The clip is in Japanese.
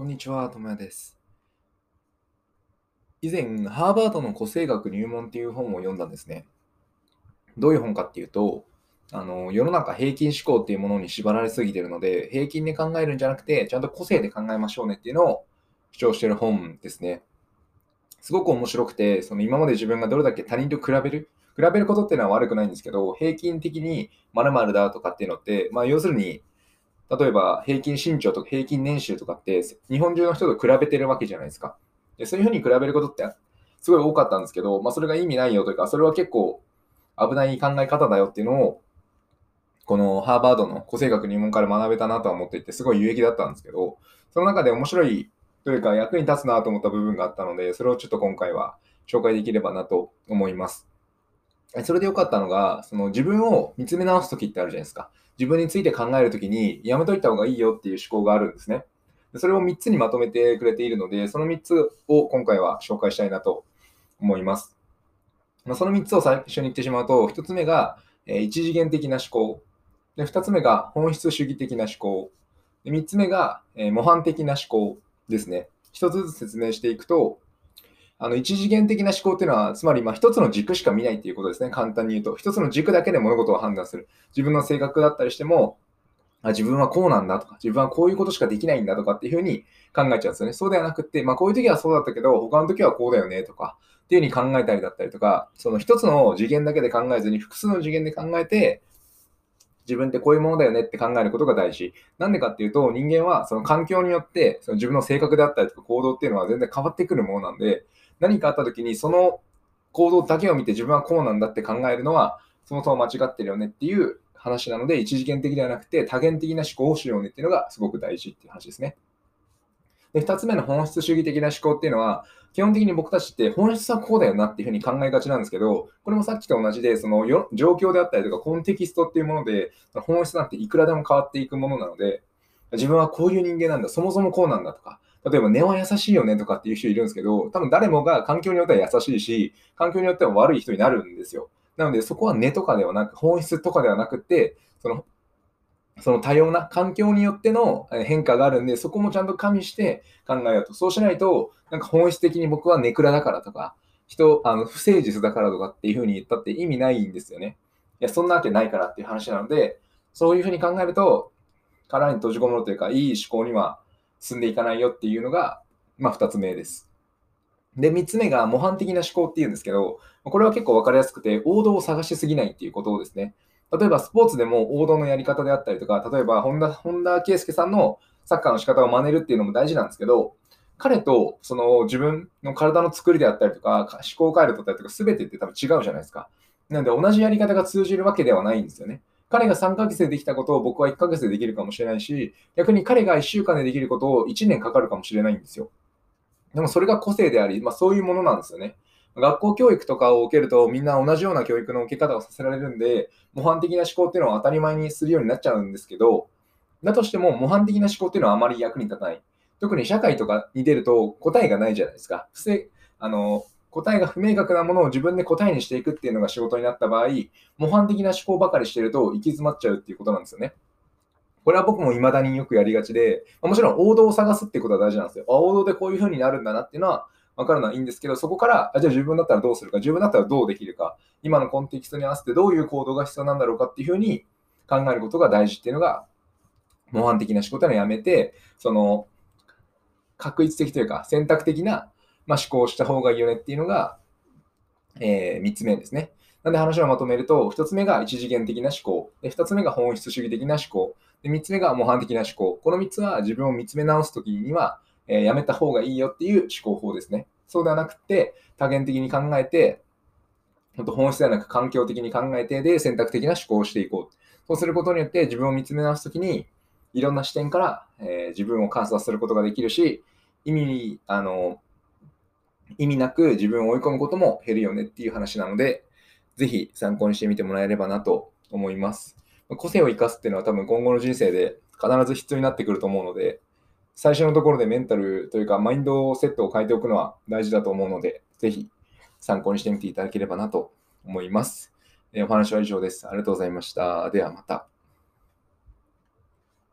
こんにちは、ともやです。以前、ハーバードの個性学入門っていう本を読んだんですね。どういう本かっていうと、あの世の中平均思考っていうものに縛られすぎてるので、平均で考えるんじゃなくて、ちゃんと個性で考えましょうねっていうのを主張してる本ですね。すごく面白くて、その今まで自分がどれだけ他人と比べる、比べることっていうのは悪くないんですけど、平均的に〇〇だとかっていうのって、まあ、要するに、例えば平均身長とか平均年収とかって日本中の人と比べてるわけじゃないですか。でそういうふうに比べることってすごい多かったんですけど、まあ、それが意味ないよというか、それは結構危ない考え方だよっていうのを、このハーバードの個性学入門から学べたなとは思っていて、すごい有益だったんですけど、その中で面白いというか役に立つなと思った部分があったので、それをちょっと今回は紹介できればなと思います。それで良かったのが、その自分を見つめ直すときってあるじゃないですか。自分について考えるときに、やめといた方がいいよっていう思考があるんですね。それを3つにまとめてくれているので、その3つを今回は紹介したいなと思います。まその3つを最初に言ってしまうと、1つ目がえ一次元的な思考。で2つ目が本質主義的な思考。で3つ目がえ模範的な思考ですね。1つずつ説明していくと、あの一次元的な思考っていうのは、つまりまあ一つの軸しか見ないっていうことですね。簡単に言うと。一つの軸だけで物事を判断する。自分の性格だったりしても、あ自分はこうなんだとか、自分はこういうことしかできないんだとかっていうふうに考えちゃうんですよね。そうではなくて、まあこういう時はそうだったけど、他の時はこうだよねとか、っていうふうに考えたりだったりとか、その一つの次元だけで考えずに複数の次元で考えて、自分ってこういうものだよねって考えることが大事。なんでかっていうと、人間はその環境によってその自分の性格であったりとか行動っていうのは全然変わってくるものなんで、何かあった時にその行動だけを見て自分はこうなんだって考えるのはそもそも間違ってるよねっていう話なので一次元的ではなくて多元的な思考をしようねっていうのがすごく大事っていう話ですね。で2つ目の本質主義的な思考っていうのは基本的に僕たちって本質はこうだよなっていうふうに考えがちなんですけどこれもさっきと同じでそのよ状況であったりとかコンテキストっていうもので本質なんていくらでも変わっていくものなので自分はこういう人間なんだそもそもこうなんだとか例えば根は優しいよねとかっていう人いるんですけど、多分誰もが環境によっては優しいし、環境によっては悪い人になるんですよ。なのでそこは根とかではなく、本質とかではなくて、そのその多様な環境によっての変化があるんで、そこもちゃんと加味して考えようと。そうしないと、なんか本質的に僕はネクラだからとか、人、あの不誠実だからとかっていうふうに言ったって意味ないんですよね。いや、そんなわけないからっていう話なので、そういうふうに考えると、殻に閉じこもるというか、いい思考には進んでいかないよっていうのが、まあ、2つ目です。で、3つ目が模範的な思考っていうんですけど、これは結構分かりやすくて、王道を探しすぎないっていうことですね。例えばスポーツでも王道のやり方であったりとか、例えば本田本田圭佑さんのサッカーの仕方を真似るっていうのも大事なんですけど、彼とその自分の体の作りであったりとか、思考回路だったりとか、全てって多分違うじゃないですか。なので同じやり方が通じるわけではないんですよね。彼が3ヶ月でできたことを僕は1ヶ月でできるかもしれないし、逆に彼が1週間でできることを1年かかるかもしれないんですよ。でもそれが個性であり、まあ、そういうものなんですよね。学校教育とかを受けるとみんな同じような教育の受け方をさせられるんで、模範的な思考っていうのは当たり前にするようになっちゃうんですけど、だとしても模範的な思考っていうのはあまり役に立たない。特に社会とかに出ると答えがないじゃないですか。不正あの答えが不明確なものを自分で答えにしていくっていうのが仕事になった場合、模範的な思考ばかりしてると行き詰まっちゃうっていうことなんですよね。これは僕も未だによくやりがちで、もちろん王道を探すってことは大事なんですよ。あ王道でこういう風になるんだなっていうのは分かるのはいいんですけど、そこから、あじゃあ自分だったらどうするか、自分だったらどうできるか、今のコンテキストに合わせてどういう行動が必要なんだろうかっていう風に考えることが大事っていうのが、模範的な思考というのはやめて、その、確一的というか選択的なまあ、思考した方がいいよねっていうのが、えー、3つ目ですね。なんで話をまとめると、1つ目が一次元的な思考、で2つ目が本質主義的な思考、で3つ目が模範的な思考。この3つは自分を見つめ直すときには、えー、やめた方がいいよっていう思考法ですね。そうではなくて、多元的に考えて、本質ではなく環境的に考えて、で、選択的な思考をしていこう。そうすることによって自分を見つめ直すときに、いろんな視点から、えー、自分を観察することができるし、意味、あの、意味なく自分を追い込むことも減るよねっていう話なので、ぜひ参考にしてみてもらえればなと思います。個性を生かすっていうのは多分今後の人生で必ず必要になってくると思うので、最初のところでメンタルというかマインドセットを変えておくのは大事だと思うので、ぜひ参考にしてみていただければなと思います。お話は以上です。ありがとうございました。ではまた。